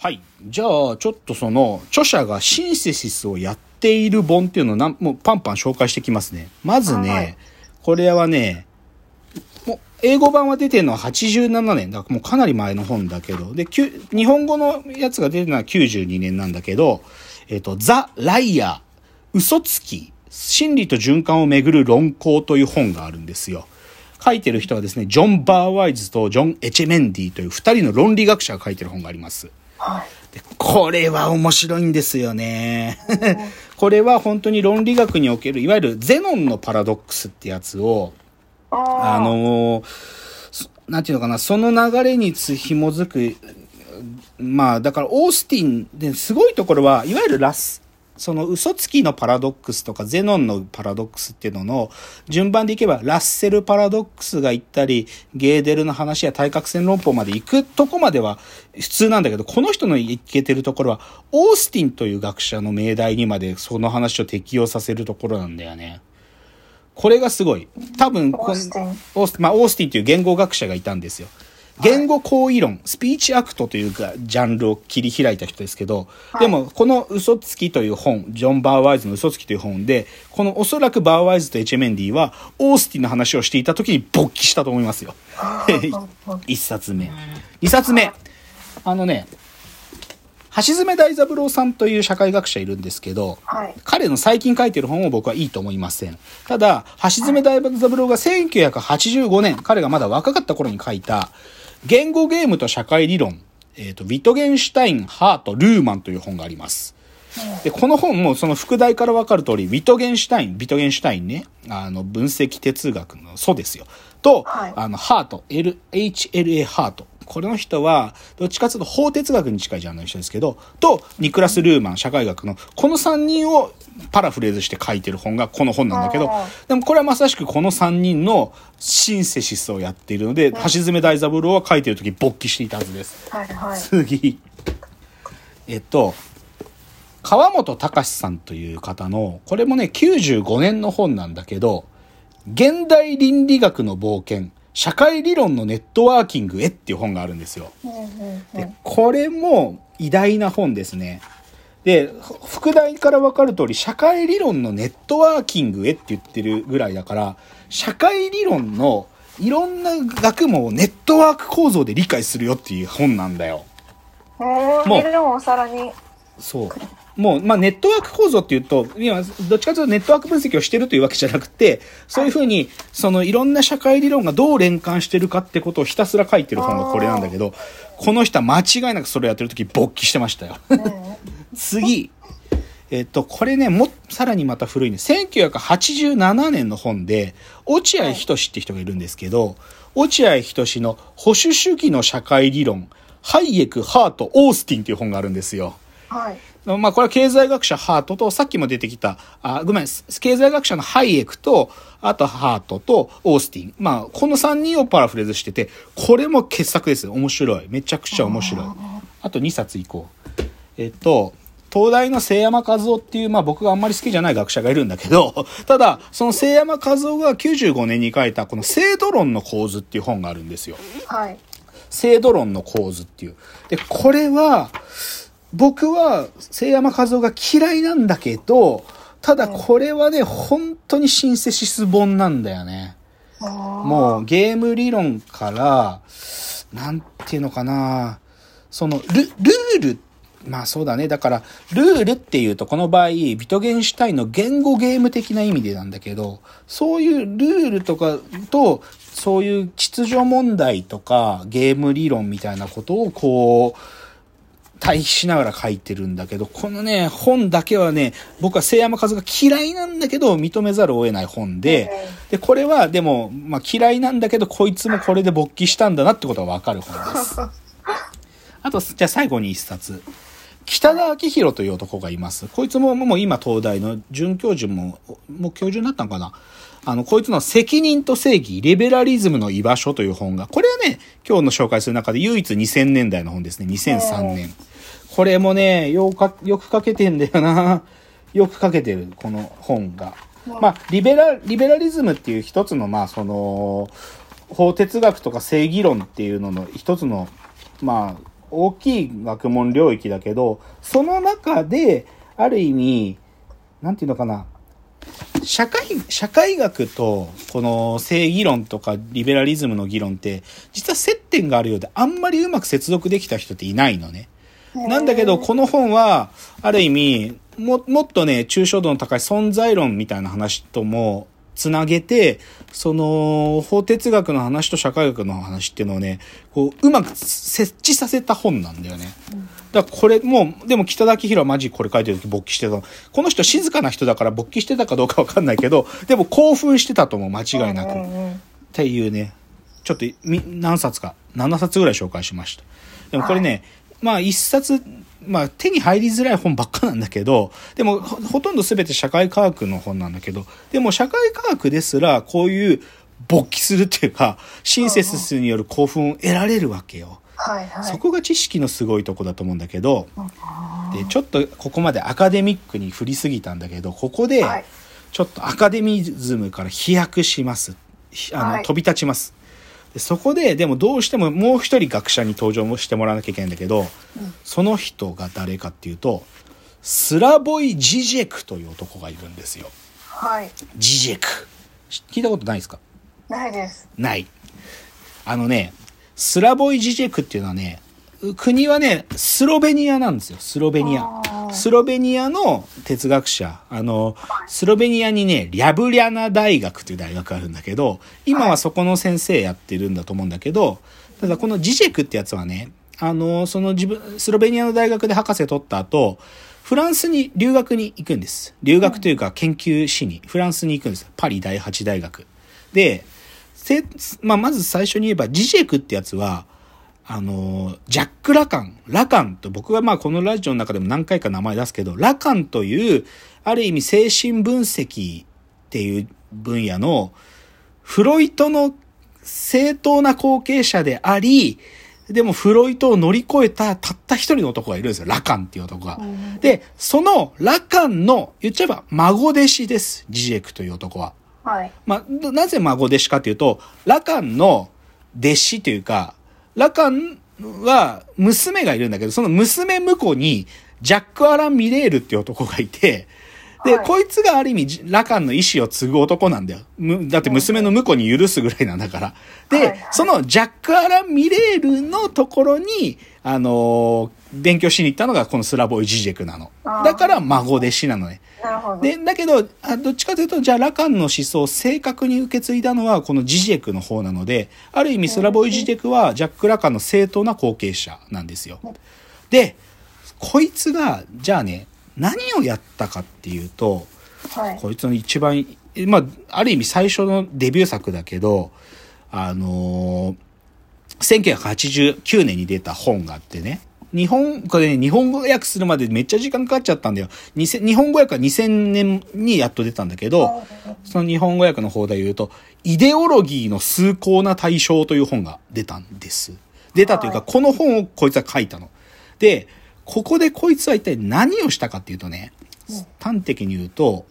はい。じゃあ、ちょっとその、著者がシンセシスをやっている本っていうのをなんもうパンパン紹介してきますね。まずね、はいこれはね、もう、英語版は出てるのは87年。だからもうかなり前の本だけど。で、日本語のやつが出てるのは92年なんだけど、えっ、と、ザ・ライアー、嘘つき、真理と循環をめぐる論考という本があるんですよ。書いてる人はですね、ジョン・バーワイズとジョン・エチェメンディという二人の論理学者が書いてる本があります。はい。でこれは面白いんですよね。これは本当に論理学における、いわゆるゼノンのパラドックスってやつを、あーあ、のーそなんていうのかな、その流れにつ紐づく、まあ、だからオースティンですごいところは、いわゆるラス、その嘘つきのパラドックスとかゼノンのパラドックスっていうのの順番でいけばラッセルパラドックスが行ったりゲーデルの話や対角線論法まで行くとこまでは普通なんだけどこの人の行けてるところはオースティンという学者の命題にまでその話を適用させるところなんだよね。これがすごい。多分オースティンまあ、オースティンという言語学者がいたんですよ。言語行為論、 speech act というか、ジャンルを切り開いた人ですけど、はいでも、この嘘つきという本、ジョン・バーワイズの嘘つきという本で、このおそらくバーワイズとエチェメンディは、オースティンの話をしていた時に勃起したと思いますよ。一冊目。二冊目。あのね、橋爪大三郎さんという社会学者いるんですけど、はい。彼の最近書いてる本を僕はいいと思いません。ただ、橋爪大三郎が1985年、彼がまだ若かった頃に書いた、言語ゲームと社会理論、えっ、と、ウィトゲンシュタイン、ハート、ルーマンという本があります。で、この本もその副題からわかる通り、ウィトゲンシュタイン、ウィトゲンシュタインね、あの、分析哲学の祖ですよ。と、はいあの、ハート、L、HLA ハート。これの人は、どっちかというと法哲学に近いジャンルの人ですけど、と、ニクラス・ルーマン、社会学の、この3人をパラフレーズして書いてる本がこの本なんだけどあ、でもこれはまさしくこの3人のシンセシスをやっているので、橋爪大三郎は書いてる時勃起していたはずです。はい。はい。次。えっと、川本隆さんという方の、これもね、95年の本なんだけど、現代倫理学の冒険、社会理論のネットワーキングへっていう本があるんですよ。でん。これも偉大な本ですね。で、ふ副題からわかる通り、社会理論のネットワーキングへって言ってるぐらいだから、社会理論のいろんな学問をネットワーク構造で理解するよっていう本なんだよ。おもうー理論をさらに。そう。もう、まあ、ネットワーク構造っていうと、今、どっちかというとネットワーク分析をしてるというわけじゃなくて、そういうふうに、そのいろんな社会理論がどう連関してるかってことをひたすら書いてる本がこれなんだけど、この人は間違いなくそれをやってる時勃起してましたよ。うん 次。えっと、これね、も、さらにまた古いね。1987年の本で、落合仁って人がいるんですけど、落合仁の保守主義の社会理論、ハイエク、ハート、オースティンっていう本があるんですよ。はい。まあ、これは経済学者ハートと、さっきも出てきた、あ、ごめん、経済学者のハイエクと、あとハートとオースティン。まあ、この3人をパラフレーズしてて、これも傑作です。面白い。めちゃくちゃ面白い。あと2冊いこう。えっと、東大の聖山和夫っていう、まあ僕があんまり好きじゃない学者がいるんだけど、ただ、その聖山和夫が95年に書いた、この制度論の構図っていう本があるんですよ。はい。制度論の構図っていう。で、これは、僕は、聖山和夫が嫌いなんだけど、ただこれはね、本当にシンセシス本なんだよね。ももうゲーム理論から、なんていうのかな、その、ル、ルール、まあそうだね。だから、ルールっていうと、この場合、ビトゲンシュタインの言語ゲーム的な意味でなんだけど、そういうルールとかと、そういう秩序問題とか、ゲーム理論みたいなことを、こう、対比しながら書いてるんだけど、このね、本だけはね、僕は聖山和が嫌いなんだけど、認めざるを得ない本で、で、これは、でも、まあ嫌いなんだけど、こいつもこれで勃起したんだなってことがわかる本です。あと、じゃあ最後に一冊。北田明宏という男がいます。こいつももう今東大の准教授も、もう教授になったのかなあの、こいつの責任と正義、リベラリズムの居場所という本が、これはね、今日の紹介する中で唯一2000年代の本ですね。2003年。これもね、よくか、よく書けてんだよな。よく書けてる、この本が。まあ、リベラ、リベラリズムっていう一つの、まあ、その、法哲学とか正義論っていうのの一つの、まあ、大きい学問領域だけど、その中で、ある意味、なんていうのかな、社会、社会学と、この正義論とかリベラリズムの議論って、実は接点があるようで、あんまりうまく接続できた人っていないのね。なんだけど、この本は、ある意味、も、もっとね、抽象度の高い存在論みたいな話とも、つなげて、その、法哲学の話と社会学の話っていうのをね、こう、うまく設置させた本なんだよね。だからこれ、もう、でも北田明宏はマジこれ書いてる時勃起してた。この人静かな人だから勃起してたかどうかわかんないけど、でも興奮してたと思う、間違いなく。っていうね、ちょっとみ何冊か、7冊ぐらい紹介しました。でもこれね、まあ一冊、まあ手に入りづらい本ばっかなんだけど、でもほほとんど全て社会科学の本なんだけど、でも社会科学ですらこういう勃起するっていうか、シンセシスによる興奮を得られるわけよ。はいはい。そこが知識のすごいとこだと思うんだけど、で、ちょっとここまでアカデミックに振りすぎたんだけど、ここではい、ちょっとアカデミズムから飛躍します。ひあの、はい飛び立ちます。でそこで、でもどうしてももう一人学者に登場もしてもらわなきゃいけないんだけど、その人が誰かっていうと、スラボイ・ジジェクという男がいるんですよ。はい。ジジェク。聞いたことないですか？ないです。ない。あのね、スラボイ・ジジェクっていうのはね、国はね、スロベニアなんですよ。スロベニアスロベニアの哲学者。あの、スロベニアにね、リャブリャナ大学という大学あるんだけど、今はそこの先生やってるんだと思うんだけど、ただこのジジェクってやつはね、あの、その自分、スロベニアの大学で博士取った後、フランスに留学に行くんです。留学というか研究しに、フランスに行くんです。パリ第八大学。で、せまあ、まず最初に言えば、ジジェクってやつは、あのー、ジャック・ラカン。ラカンと、僕はまあこのラジオの中でも何回か名前出すけど、ラカンという、ある意味精神分析っていう分野の、フロイトの正当な後継者であり、でもフロイトを乗り越えたたった一人の男がいるんですよ。ラカンっていう男が。で、そのラカンの、言っちゃえば孫弟子です。ジジェクという男は。はい。まあ、ななぜ孫弟子かというと、ラカンの弟子というか、ラカンは娘がいるんだけど、その娘婿にジャック・アラン・ミレールっていう男がいて、で、はいこいつがある意味、じラカンの意思を継ぐ男なんだよ。むだって娘の婿に許すぐらいなんだから。で、はいはいそのジャック・アラン・ミレールのところに、あのー勉強しに行ったのがこのスラボイ・ジジェクなの。だから孫弟子なのね。で、だけど、あどっちかというと、じゃあラカンの思想を正確に受け継いだのはこのジジェクの方なので、ある意味スラボイ・ジジェクはジャック・ラカンの正当な後継者なんですよ。で、こいつが、じゃあね、何をやったかっていうと、はい。こいつの一番、まあ、ある意味最初のデビュー作だけど、あのー1989年に出た本があってね、日本、これね、日本語訳するまでめっちゃ時間かかっちゃったんだよ。2000日本語訳は2000年にやっと出たんだけど、その日本語訳の方で言うと、イデオロギーの崇高な対象という本が出たんです。出たというか、はいこの本をこいつは書いたの。で、ここでこいつは一体何をしたかっていうとね、端的に言うと、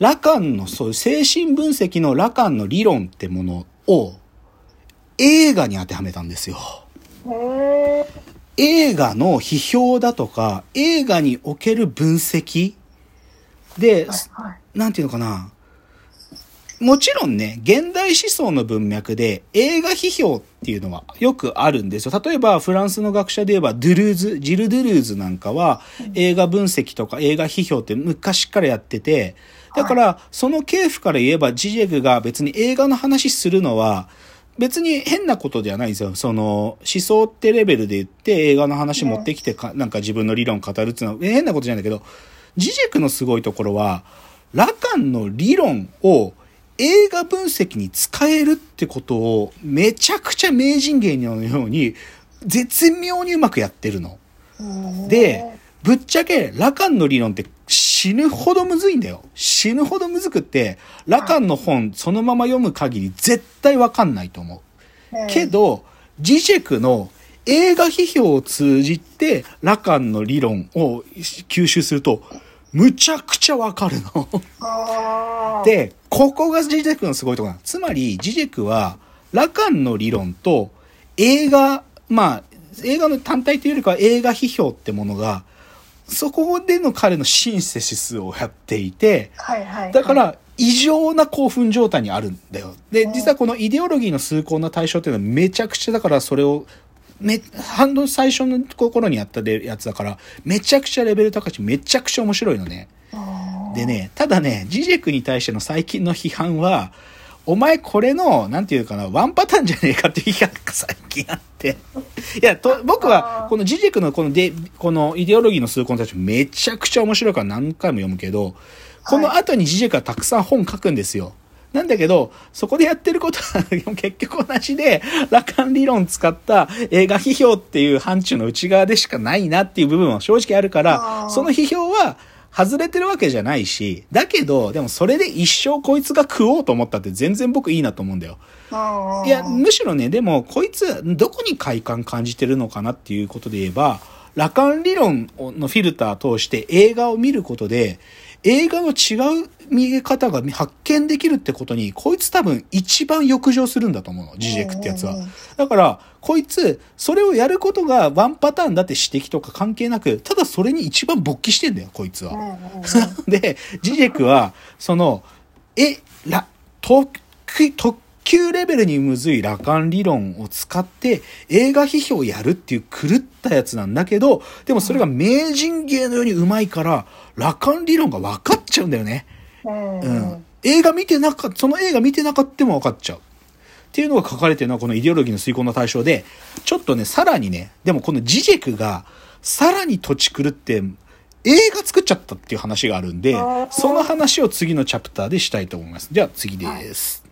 ラカンの、そういう精神分析のラカンの理論ってものを映画に当てはめたんですよ。映画の批評だとか、映画における分析で、はい。なんていうのかな。もちろんね、現代思想の文脈で映画批評っていうのはよくあるんですよ。例えばフランスの学者で言えばドゥルーズ、ジル・ドゥルーズなんかは映画分析とか映画批評って昔からやってて、だからその系譜から言えばジジェグが別に映画の話するのは別に変なことではないんですよ。その思想ってレベルで言って映画の話持ってきてか、なんか自分の理論語るっていうのは変なことじゃないんだけど、ジジェクのすごいところは、ラカンの理論を映画分析に使えるってことをめちゃくちゃ名人芸のように絶妙にうまくやってるの。うんで、ぶっちゃけラカンの理論って死ぬほどむずいんだよ。死ぬほどむずくって、ラカンの本そのまま読む限り絶対わかんないと思う。うんけど、ジジェクの映画批評を通じて、ラカンの理論を吸収すると、むちゃくちゃわかるの。で、ここがジジェクのすごいところなの。つまり、ジジェクは、ラカンの理論と映画、まあ、映画の単体というよりかは映画批評ってものが、そこでの彼のシンセシスをやっていて、はいはい。だか、ら、異常な興奮状態にあるんだよ。でう、ん実はこのイデオロギーの崇高な対象っていうのはめちゃくちゃだからそれを、め、半の最初の頃にやったやつだから、めちゃくちゃレベル高いし、めちゃくちゃ面白いのね。でね、ただね、ジジェクに対しての最近の批判は、お前これの、なんていうかな、ワンパターンじゃねえかっていう批判が最近あって。いや、と、僕は、このジジェクのこので、このイデオロギーの崇高の対象めちゃくちゃ面白いから何回も読むけど、この後にジジェクはたくさん本書くんですよ。なんだけど、そこでやってることは 結局同じで、ラカン理論使った映画批評っていう範疇の内側でしかないなっていう部分は正直あるからその批評は外れてるわけじゃないし、だけど、でもそれで一生こいつが食おうと思ったって全然僕いいなと思うんだよ。いや、むしろね、でも、こいつ、どこに快感感じてるのかなっていうことで言えば、ラカン理論のフィルターを通して映画を見ることで、映画の違う見え方が発見できるってことに、こいつ多分一番欲情するんだと思うの、ジジェクってやつは。だから、こいつ、それをやることがワンパターンだって指摘とか関係なく、ただそれに一番勃起してんだよ、こいつは。で、ジジェクは、その、え、ら、特、特級レベルにむずい羅漢理論を使って映画批評をやるっていう狂ったやつなんだけど、でもそれが名人芸のようにうまいから、羅漢理論が分かっちゃうんだよね。うん。映画見てなかその映画見てなかったも分かっちゃう。っていうのが書かれてるのはこのイデオロギーの遂行の対象で、ちょっとね、さらにね、でもこのジジェクが、さらに土地狂って、映画作っちゃったっていう話があるんでその話を次のチャプターでしたいと思います。では次です。